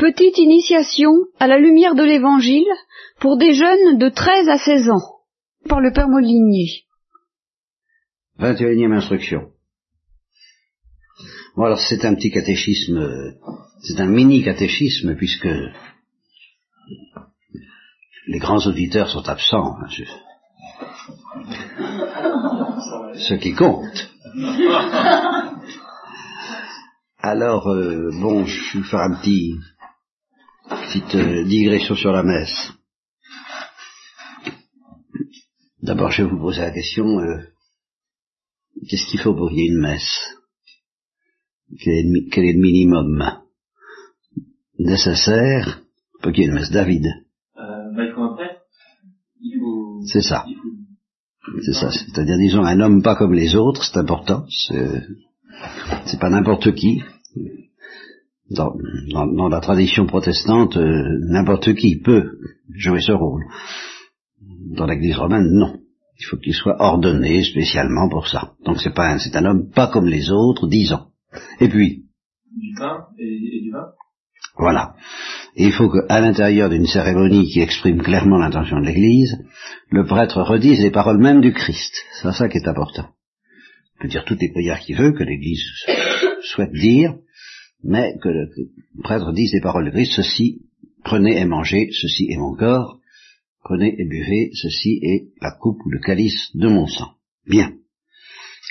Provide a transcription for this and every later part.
Petite initiation à la lumière de l'Évangile pour des jeunes de 13 à 16 ans, par le Père Molinier. 21e instruction. Bon alors c'est un petit catéchisme, c'est un mini catéchisme puisque les grands auditeurs sont absents. Hein, Ce qui compte. Alors, euh, bon, je vais faire un petit, petite euh, digression sur la messe. D'abord, je vais vous poser la question, euh, qu'est-ce qu'il faut pour qu'il y ait une messe? Quel est, le minimum nécessaire pour qu'il y ait une messe? David euh, bah. C'est ça. C'est ça. C'est-à-dire, disons, un homme pas comme les autres, c'est important. C'est pas n'importe qui dans, dans, la tradition protestante, euh, n'importe qui peut jouer ce rôle. Dans l'Église romaine, non. Il faut qu'il soit ordonné spécialement pour ça. Donc c'est pas c'est un homme pas comme les autres, disons. Et puis du pain et, du vin. Voilà. Et il faut qu'à l'intérieur d'une cérémonie qui exprime clairement l'intention de l'Église, le prêtre redise les paroles mêmes du Christ. C'est ça qui est important. Il peut dire toutes les prières qu'il veut, que l'Église souhaite dire, mais que le, prêtre dise les paroles de Christ, ceci, prenez et mangez, ceci est mon corps, prenez et buvez, ceci est la coupe ou le calice de mon sang. Bien.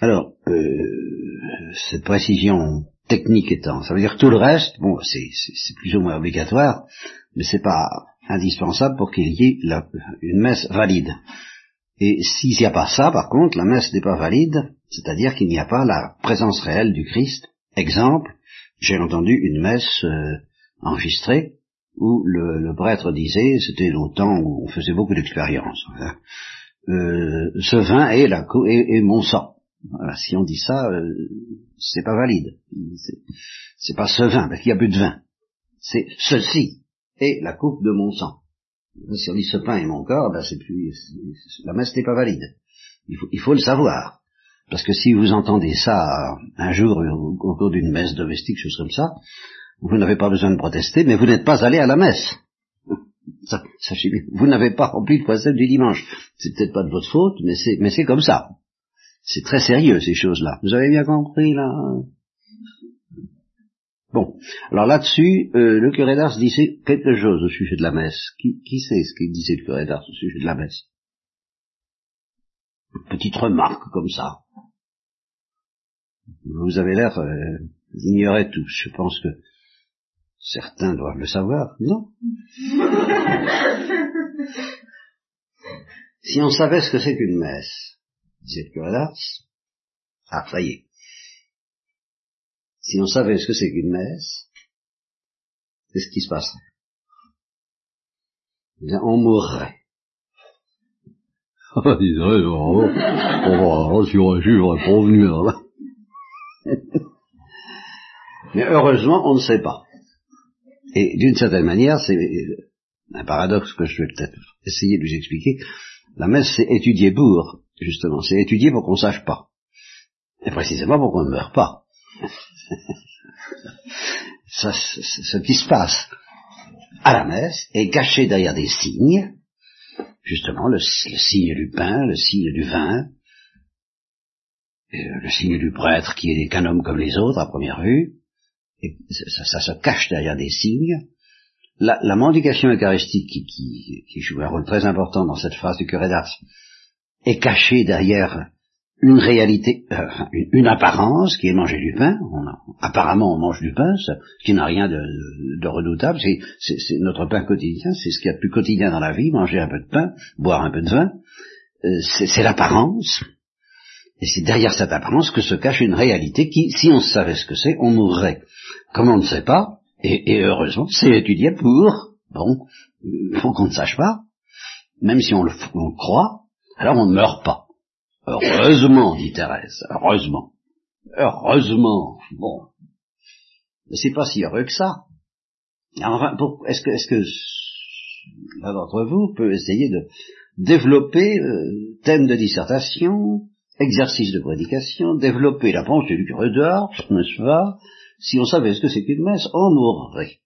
Alors, euh, cette précision technique étant, ça veut dire que tout le reste, bon, c'est plus ou moins obligatoire, mais c'est pas indispensable pour qu'il y ait une messe valide. Et s'il n'y a pas ça, par contre, la messe n'est pas valide, c'est-à-dire qu'il n'y a pas la présence réelle du Christ. Exemple, j'ai entendu une messe euh, enregistrée où le, prêtre disait, c'était longtemps où on faisait beaucoup d'expériences, hein, euh, ce vin est, la, est, mon sang. Voilà, si on dit ça, euh, c'est pas valide. C'est pas ce vin, parce qu'il n'y a plus de vin. C'est ceci est la coupe de mon sang. Si on dit ce pain est mon corps, ben c'est plus, la messe n'est pas valide. Il faut, il faut le savoir. Parce que si vous entendez ça un jour au, cours d'une messe domestique, chose comme ça, vous n'avez pas besoin de protester, mais vous n'êtes pas allé à la messe. sachez bien, vous n'avez pas rempli le précepte du dimanche. C'est peut-être pas de votre faute, mais c'est, mais c'est comme ça. C'est très sérieux ces choses-là. Vous avez bien compris là? Bon, alors là-dessus, euh, le curé d'Ars disait quelque chose au sujet de la messe. Qui, qui sait ce qu'il disait le curé d'Ars au sujet de la messe? Petite remarque comme ça. Vous avez l'air euh, d'ignorer tout. Je pense que certains doivent le savoir, non Si on savait ce que c'est qu'une messe, disait le curé d'Ars, ah, ça y est. Si on savait ce que c'est qu'une messe, qu'est-ce qui se passerait eh bien, On mourrait. Ah, dirait, on va, sur un chiffre pour venir. Mais heureusement, on ne sait pas. Et d'une certaine manière, c'est un paradoxe que je vais peut-être essayer de vous expliquer. La messe, c'est étudier pour, justement. C'est étudier pour qu'on ne sache pas. Et précisément pour qu'on ne meure pas. Ça, ce qui se passe à la messe est caché derrière des signes, justement le signe du pain, le signe du vin, le signe du prêtre qui est qu'un homme comme les autres à première vue, ça, se cache derrière des signes. La, la mendication eucharistique qui, qui, joue un rôle très important dans cette phrase du curé d'Ars est cachée derrière une réalité, euh, une, apparence qui est manger du pain. apparemment, on mange du pain, ce qui n'a rien de, redoutable. C'est notre pain quotidien, c'est ce qu'il y a de plus quotidien dans la vie, manger un peu de pain, boire un peu de vin. Euh, c'est l'apparence. Et c'est derrière cette apparence que se cache une réalité qui, si on savait ce que c'est, on mourrait. Comme on ne sait pas, et, heureusement, c'est étudié pour, bon, il faut qu'on ne sache pas, même si on le, croit, alors on ne meurt pas. Heureusement, dit Thérèse, heureusement. Heureusement, bon. Mais c'est pas si heureux que ça. Enfin, est-ce que, est-ce que l'un d'entre vous peut essayer de développer euh, thème de dissertation, exercice de prédication, développer la pensée du curé d'art, n'est-ce pas Si on savait ce que c'est qu'une messe, on mourrait.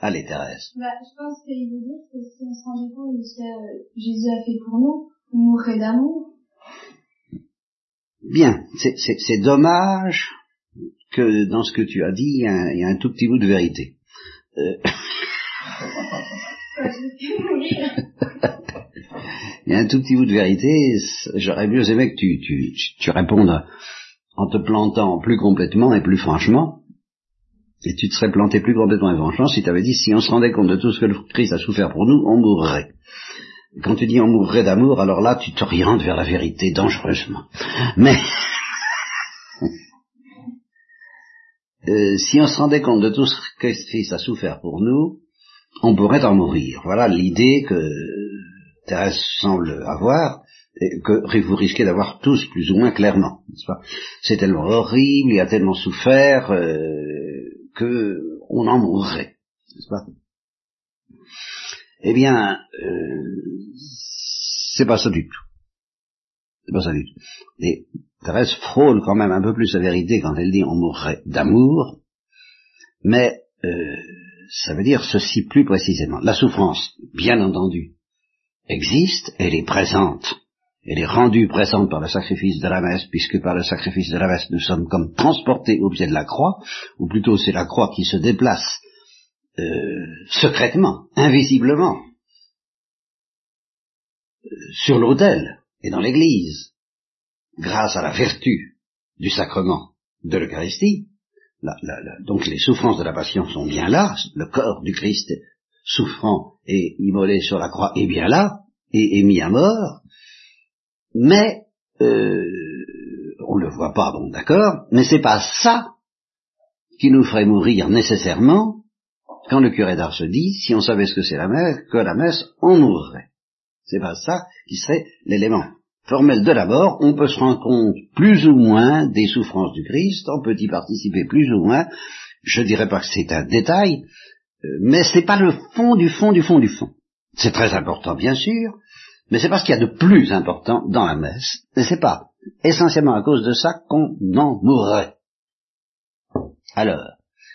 Allez, Thérèse. Bah, je pense qu'il veut dire que si on se rendait compte de ce que Jésus a fait pour nous, on mourrait d'amour. Bien, c'est- dommage que dans ce que tu as dit, il y a un, il y a un tout petit bout de vérité. Euh, y a un tout petit bout de vérité. J'aurais mieux aimé que tu, tu, tu- répondes en te plantant plus complètement et plus franchement. Et tu te serais planté plus complètement et franchement si tu avais dit si on se rendait compte de tout ce que le Christ a souffert pour nous, on mourrait. Quand tu dis on mourrait d'amour, alors là tu t'orientes vers la vérité dangereusement. Mais euh, si on se rendait compte de tout ce que Christ a souffert pour nous, on pourrait en mourir. Voilà l'idée que Thérèse semble avoir, et que vous risquez d'avoir tous plus ou moins clairement. C'est tellement horrible, il a tellement souffert euh, que on en mourrait. Pas? Eh bien, euh, c'est pas ça du tout. C'est pas ça du tout. Et Thérèse frôle quand même un peu plus la vérité quand elle dit on mourrait d'amour, mais euh, ça veut dire ceci plus précisément. La souffrance, bien entendu, existe, elle est présente, elle est rendue présente par le sacrifice de la messe, puisque par le sacrifice de la messe nous sommes comme transportés au pied de la croix, ou plutôt c'est la croix qui se déplace euh, secrètement, invisiblement, euh, sur l'autel et dans l'église, grâce à la vertu du sacrement de l'Eucharistie. Donc les souffrances de la passion sont bien là, le corps du Christ souffrant et immolé sur la croix est bien là, et est mis à mort, mais euh, on le voit pas, bon d'accord, mais c'est pas ça qui nous ferait mourir nécessairement quand le curé d'Ars dit, si on savait ce que c'est la messe, que la messe, on mourrait. C'est pas ça qui serait l'élément formel de la mort. On peut se rendre compte plus ou moins des souffrances du Christ, on peut y participer plus ou moins. Je dirais pas que c'est un détail, euh, mais c'est pas le fond du fond du fond du fond. C'est très important, bien sûr, mais c'est pas ce qu'il y a de plus important dans la messe. Et c'est pas essentiellement à cause de ça qu'on en mourrait. Alors,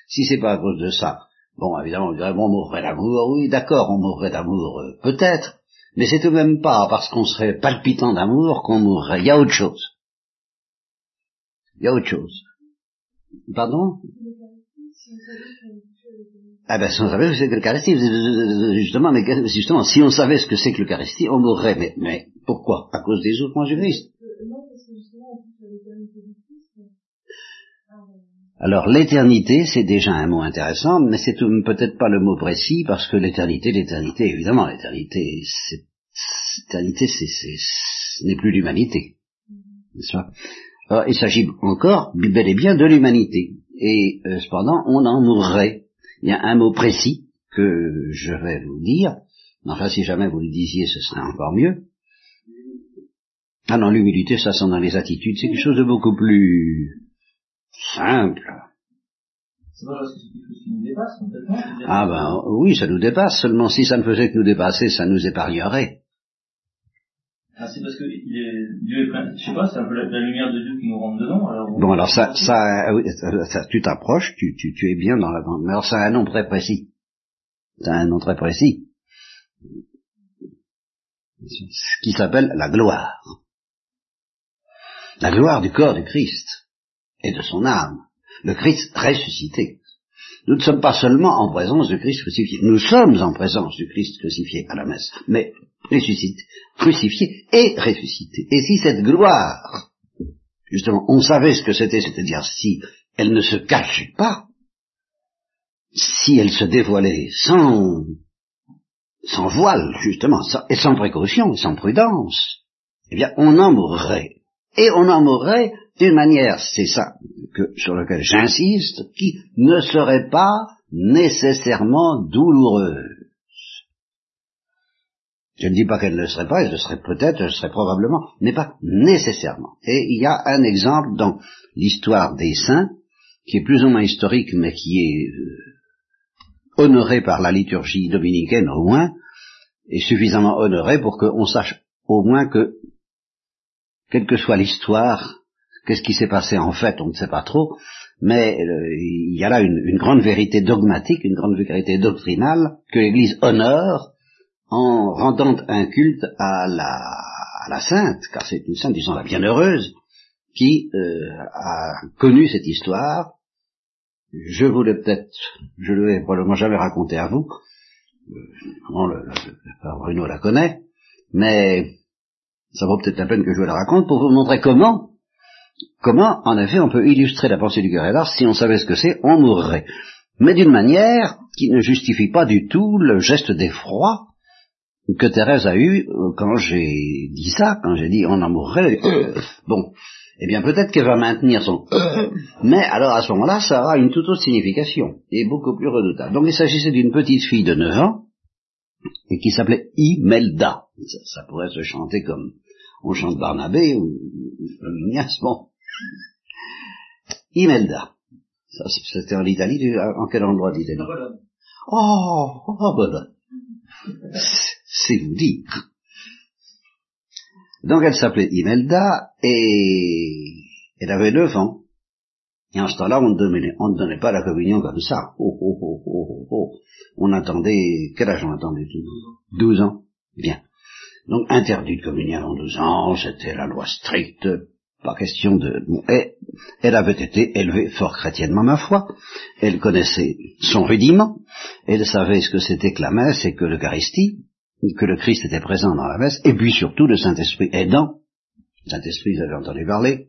si c'est pas à cause de ça, bon, évidemment, on dirait, bon, on mourrait d'amour, oui, d'accord, on mourrait d'amour, euh, peut-être, mais c'est tout de même pas parce qu'on serait palpitant d'amour qu'on mourrait. Il y a autre chose. Il y a autre chose. Pardon? Ah ben, si on savait ce que c'est que l'Eucharistie, justement, mais justement, si on savait ce que c'est que l'Eucharistie, on mourrait. Mais, mais pourquoi? À cause des souffrances du Christ. Alors l'éternité, c'est déjà un mot intéressant, mais c'est peut-être pas le mot précis, parce que l'éternité, l'éternité, évidemment, l'éternité, c'est, l'éternité, c'est, c'est, ce n'est plus l'humanité. N'est-ce pas? Alors, il s'agit encore, bel et bien, de l'humanité. Et euh, cependant, on en mourrait. Il y a un mot précis que je vais vous dire. Enfin, si jamais vous le disiez, ce serait encore mieux. Ah non, l'humilité, ça sent dans les attitudes. C'est quelque chose de beaucoup plus simple. Ah ben oui, ça nous dépasse. Seulement si ça ne faisait que nous dépasser, ça nous épargnerait. Ah, c'est parce que Dieu est plein, je sais pas, c'est la, lumière de Dieu qui nous rentre dedans, alors. Bon alors ça, ça, ah oui, ça- tu t'approches, tu, tu, tu es bien dans la grande. Mais alors ça a un nom très précis. Ça un nom très précis. Ce qui s'appelle la gloire. La gloire du corps du Christ et de son âme. Le Christ ressuscité. Nous ne sommes pas seulement en présence du Christ crucifié. Nous sommes en présence du Christ crucifié à la messe. Mais ressuscité, crucifié et ressuscité. Et si cette gloire justement, on savait ce que c'était, c'est-à-dire si elle ne se cachait pas, si elle se dévoilait sans, sans voile, justement, et sans précaution, et sans prudence, eh bien, on en mourrait. Et on en mourrait d'une manière, c'est ça que, sur lequel j'insiste, qui ne serait pas nécessairement douloureuse. Je ne dis pas qu'elle ne le serait pas, elle le serait peut-être, elle le serait probablement, mais pas nécessairement. Et il y a un exemple dans l'histoire des saints, qui est plus ou moins historique, mais qui est euh, honoré par la liturgie dominicaine au moins, et suffisamment honoré pour qu'on sache au moins que, quelle que soit l'histoire, qu'est-ce qui s'est passé en fait, on ne sait pas trop, mais euh, il y a là une, une, grande vérité dogmatique, une grande vérité doctrinale que l'Église honore en rendant un culte à la, à la sainte, car c'est une sainte, disons la bienheureuse, qui euh, a connu cette histoire. Je vous l'ai peut-être, je ne l'ai probablement jamais raconté à vous, euh, le, le, Bruno la connaît, mais ça vaut peut-être la peine que je la raconte pour vous montrer comment Comment, en effet, on peut illustrer la pensée du cœur si on savait ce que c'est, on mourrait. Mais d'une manière qui ne justifie pas du tout le geste d'effroi que Thérèse a eu euh, quand j'ai dit ça, quand j'ai dit on en mourrait. bon, eh bien peut-être qu'elle va maintenir son mais alors à ce moment-là, ça aura une toute autre signification, et beaucoup plus redoutable. Donc il s'agissait d'une petite fille de 9 ans, et qui s'appelait Imelda. Ça pourrait se chanter comme on chante Barnabé ou, Ignace, bon. Imelda. Ça, c'était en Italie, en quel endroit d'Italie Oh, oh, Bologne. C'est vous dire. Donc elle s'appelait Imelda et elle avait 9 ans. Et en ce temps-là, on, on ne donnait pas la communion comme ça. Oh, oh, oh, oh, oh. oh. On attendait, quel âge on attendait? 12 ans. Bien. Donc interdit de communier avant 12 ans, c'était la loi stricte, pas question de... Et elle avait été élevée fort chrétiennement, ma foi. Elle connaissait son rudiment, elle savait ce que c'était que la messe et que l'Eucharistie, que le Christ était présent dans la messe, et puis surtout le Saint-Esprit aidant. Le Saint-Esprit, vous avez entendu parler.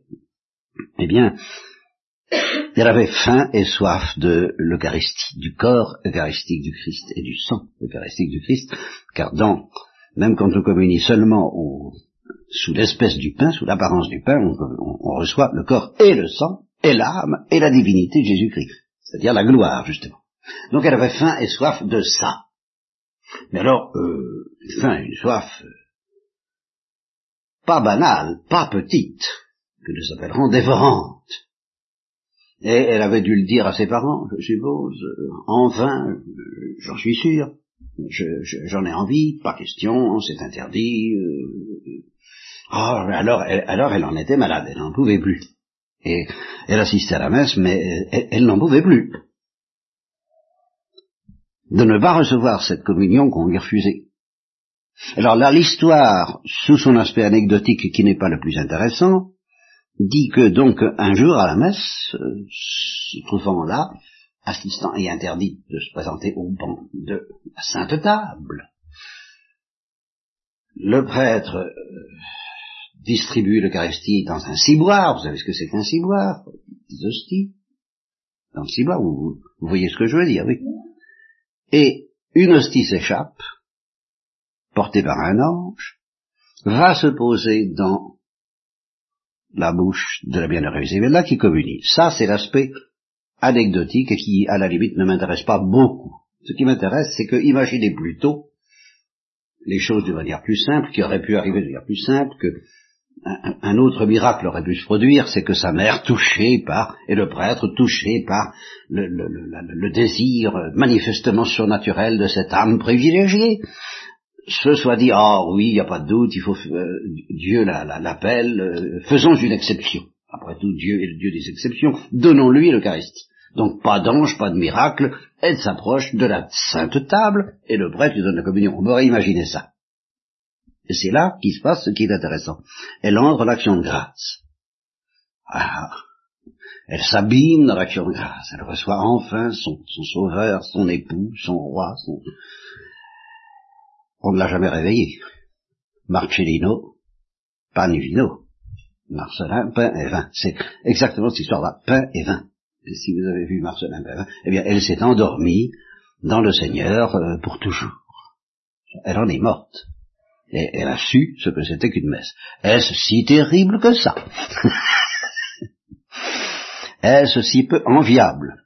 Eh bien, elle avait faim et soif de l'Eucharistie, du corps eucharistique du Christ et du sang eucharistique du Christ, car dans même quand on communie seulement sous l'espèce du pain, sous l'apparence du pain, on, reçoit le corps et le sang, et l'âme, et la divinité de Jésus-Christ, c'est-à-dire la gloire, justement. Donc elle avait faim et soif de ça. Mais alors, euh, faim et une soif, euh, pas banale, pas petite, que nous appellerons dévorantes. Et elle avait dû le dire à ses parents, je suppose, euh, enfin, j'en suis sûr, j'en ai envie, pas question, c'est interdit. Euh, oh, alors, elle, alors elle en était malade, elle n'en pouvait plus. Et elle assistait à la messe, mais elle, n'en pouvait plus. De ne pas recevoir cette communion qu'on lui refusait. Alors là, l'histoire, sous son aspect anecdotique qui n'est pas le plus intéressant, dit que donc un jour à la messe, euh, se trouvant là, assistant et interdit de se présenter au banc de la sainte table. Le prêtre euh, distribue l'Eucharistie dans un ciboire, vous savez ce que c'est qu'un ciboire, des hosties, dans le ciboire, vous, voyez ce que je veux dire, oui. Et une hostie s'échappe, portée par un ange, va se poser dans la bouche de la bienheureuse là qui communie. Ça, c'est l'aspect anecdotique et qui, à la limite, ne m'intéresse pas beaucoup. Ce qui m'intéresse, c'est que imaginez plutôt les choses de manière plus simple, qui auraient pu arriver de manière plus simple, que un, autre miracle aurait pu se produire, c'est que sa mère, touchée par, et le prêtre touché par le, le, le, désir manifestement surnaturel de cette âme privilégiée, se soit dit, ah oui, il n'y a pas de doute, il faut, euh, Dieu l'appelle, euh, faisons une exception. Après tout, Dieu est le Dieu des exceptions. Donnons-lui l'Eucharistie. Donc pas d'ange, pas de miracle, elle s'approche de la sainte table et le prêtre lui donne la communion. On pourrait imaginer ça. Et c'est là qu'il se passe ce qui est intéressant. Elle entre l'action de grâce. Ah, elle s'abîme dans l'action de grâce. Elle reçoit enfin son, sauveur, son époux, son roi. Son... On ne l'a jamais réveillé. Marcellino, Panivino. Marcelin, pain et vin. C'est exactement cette histoire-là, pain et vin. Et si vous avez vu Marcelin, pain et vin, eh bien, elle s'est endormie dans le Seigneur euh, pour toujours. Elle en est morte. Et elle a su ce que c'était qu'une messe. Est-ce si terrible que ça? Est-ce si peu enviable?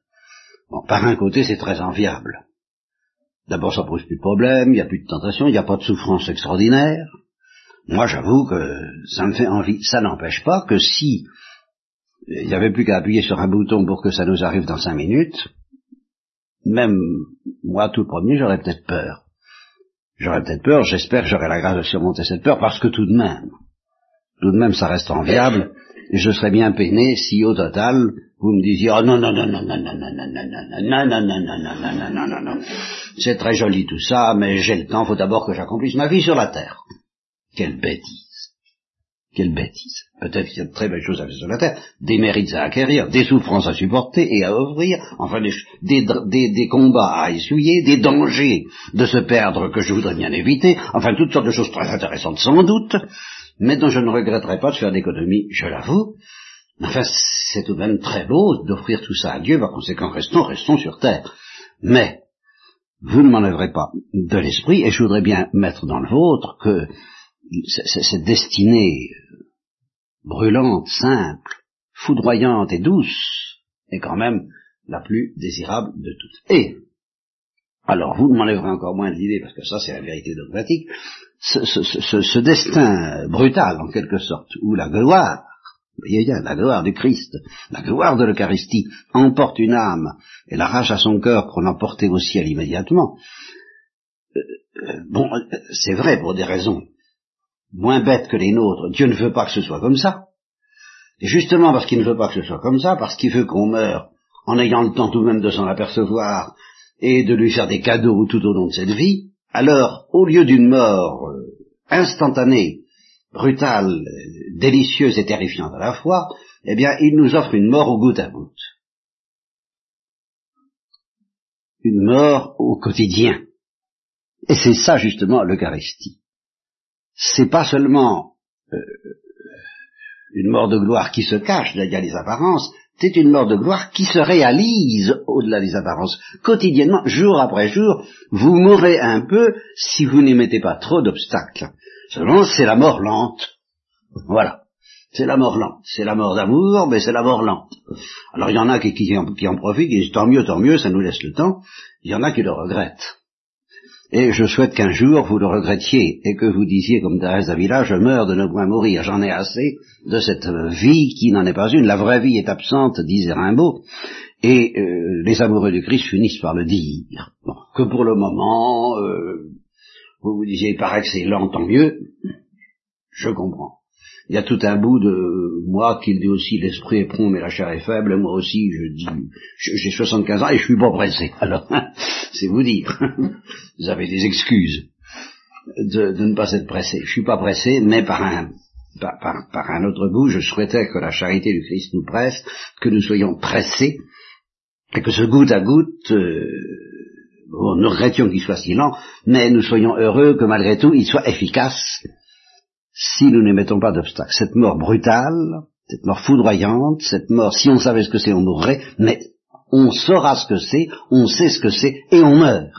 Bon, par un côté, c'est très enviable. D'abord, ça pose plus de problème, il n'y a plus de tentation, il n'y a pas de souffrance extraordinaire. Moi, j'avoue que ça me fait envie. Ça n'empêche pas que si il n'y avait plus qu'à appuyer sur un bouton pour que ça nous arrive dans cinq minutes, même moi, tout premier, j'aurais peut-être peur. J'aurais peut-être peur, j'espère que j'aurai la grâce de surmonter cette peur, parce que tout de même, tout de même ça reste enviable, et je serais bien peiné si au total vous me disiez oh non non non non non non non non non non non non non non non non non non non c'est très joli tout ça, mais j'ai le temps, faut d'abord que j'accomplisse ma vie sur la terre. Quelle bêtise. Quelle bêtise. Peut-être qu'il y a de très belles choses à faire sur la terre, des mérites à acquérir, des souffrances à supporter et à offrir, enfin des, des, combats à essuyer, des dangers de se perdre que je voudrais bien éviter, enfin toutes sortes de choses très intéressantes sans doute, mais dont je ne regretterai pas de faire d'économie, je l'avoue. Enfin, c'est tout de même très beau d'offrir tout ça à Dieu, par conséquent, restons, restons sur terre. Mais, vous ne m'enlèverez pas de l'esprit, et je voudrais bien mettre dans le vôtre que cette destinée brûlante, simple, foudroyante et douce est quand même la plus désirable de toutes. Et, alors vous ne m'enlèverez encore moins de l'idée, parce que ça c'est la vérité dogmatique, ce, destin brutal en quelque sorte, où la gloire, voyez bien, la gloire du Christ, la gloire de l'Eucharistie emporte une âme et l'arrache à son cœur pour l'emporter au ciel immédiatement, euh, euh, bon, c'est vrai pour des raisons moins bêtes que les nôtres, Dieu ne veut pas que ce soit comme ça. Et justement parce qu'il ne veut pas que ce soit comme ça, parce qu'il veut qu'on meure en ayant le temps tout de même de s'en apercevoir et de lui faire des cadeaux tout au long de cette vie, alors au lieu d'une mort euh, instantanée, brutale, délicieuse et terrifiante à la fois, eh bien il nous offre une mort au goutte à goutte. Une mort au quotidien. Et c'est ça justement l'Eucharistie c'est pas seulement euh, une mort de gloire qui se cache derrière les apparences, c'est une mort de gloire qui se réalise au-delà des apparences. Quotidiennement, jour après jour, vous mourrez un peu si vous n'y mettez pas trop d'obstacles. Seulement, c'est la mort lente. Voilà. C'est la mort lente. C'est la mort d'amour, mais c'est la mort lente. Alors il y en a qui, qui, en, qui en profitent, qui disent tant mieux, tant mieux, ça nous laisse le temps. Il y en a qui le regrettent. Et je souhaite qu'un jour vous le regrettiez et que vous disiez comme Thérèse d'Avila, je meurs de ne point mourir, j'en ai assez de cette vie qui n'en est pas une, la vraie vie est absente, disait Rimbaud, et euh, les amoureux du Christ finissent par le dire. Bon, que pour le moment, euh, vous vous disiez, il paraît que c'est lent, tant mieux, je comprends il y a tout un bout de moi qui dit aussi l'esprit est prompt mais la chair est faible, moi aussi je dis j'ai 75 ans et je suis pas pressé. C'est vous dire. vous avez des excuses de, ne pas être pressé. Je suis pas pressé, mais par un par, un autre bout, je souhaitais que la charité du Christ nous presse, que nous soyons pressés, et que ce goutte à goutte, euh, nous regrettions qu'il soit si lent, mais nous soyons heureux que malgré tout il soit efficace si nous ne mettons pas d'obstacle. Cette mort brutale, cette mort foudroyante, cette mort, si on savait ce que c'est, on mourrait, mais on saura ce que c'est, on sait ce que c'est, et on meurt.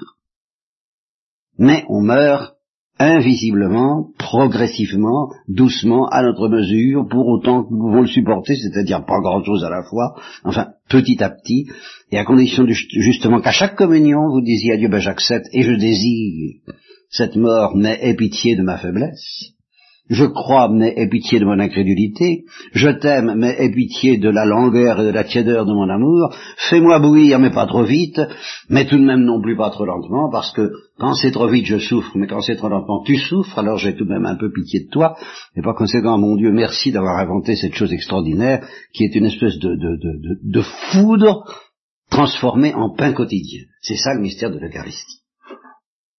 Mais on meurt invisiblement, progressivement, doucement, à notre mesure, pour autant que nous pouvons le supporter, c'est-à-dire pas grand-chose à la fois, enfin petit à petit, et à condition justement qu'à chaque communion, vous disiez à Dieu, ben j'accepte et je désire cette mort, mais aie pitié de ma faiblesse. Je crois, mais aie pitié de mon incrédulité. Je t'aime, mais aie pitié de la langueur et de la tiédeur de mon amour. Fais-moi bouillir, mais pas trop vite, mais tout de même non plus pas trop lentement, parce que quand c'est trop vite, je souffre, mais quand c'est trop lentement, tu souffres, alors j'ai tout de même un peu pitié de toi. Et par conséquent, mon Dieu, merci d'avoir inventé cette chose extraordinaire, qui est une espèce de, de, de, de foudre transformée en pain quotidien. C'est ça le mystère de l'Eucharistie.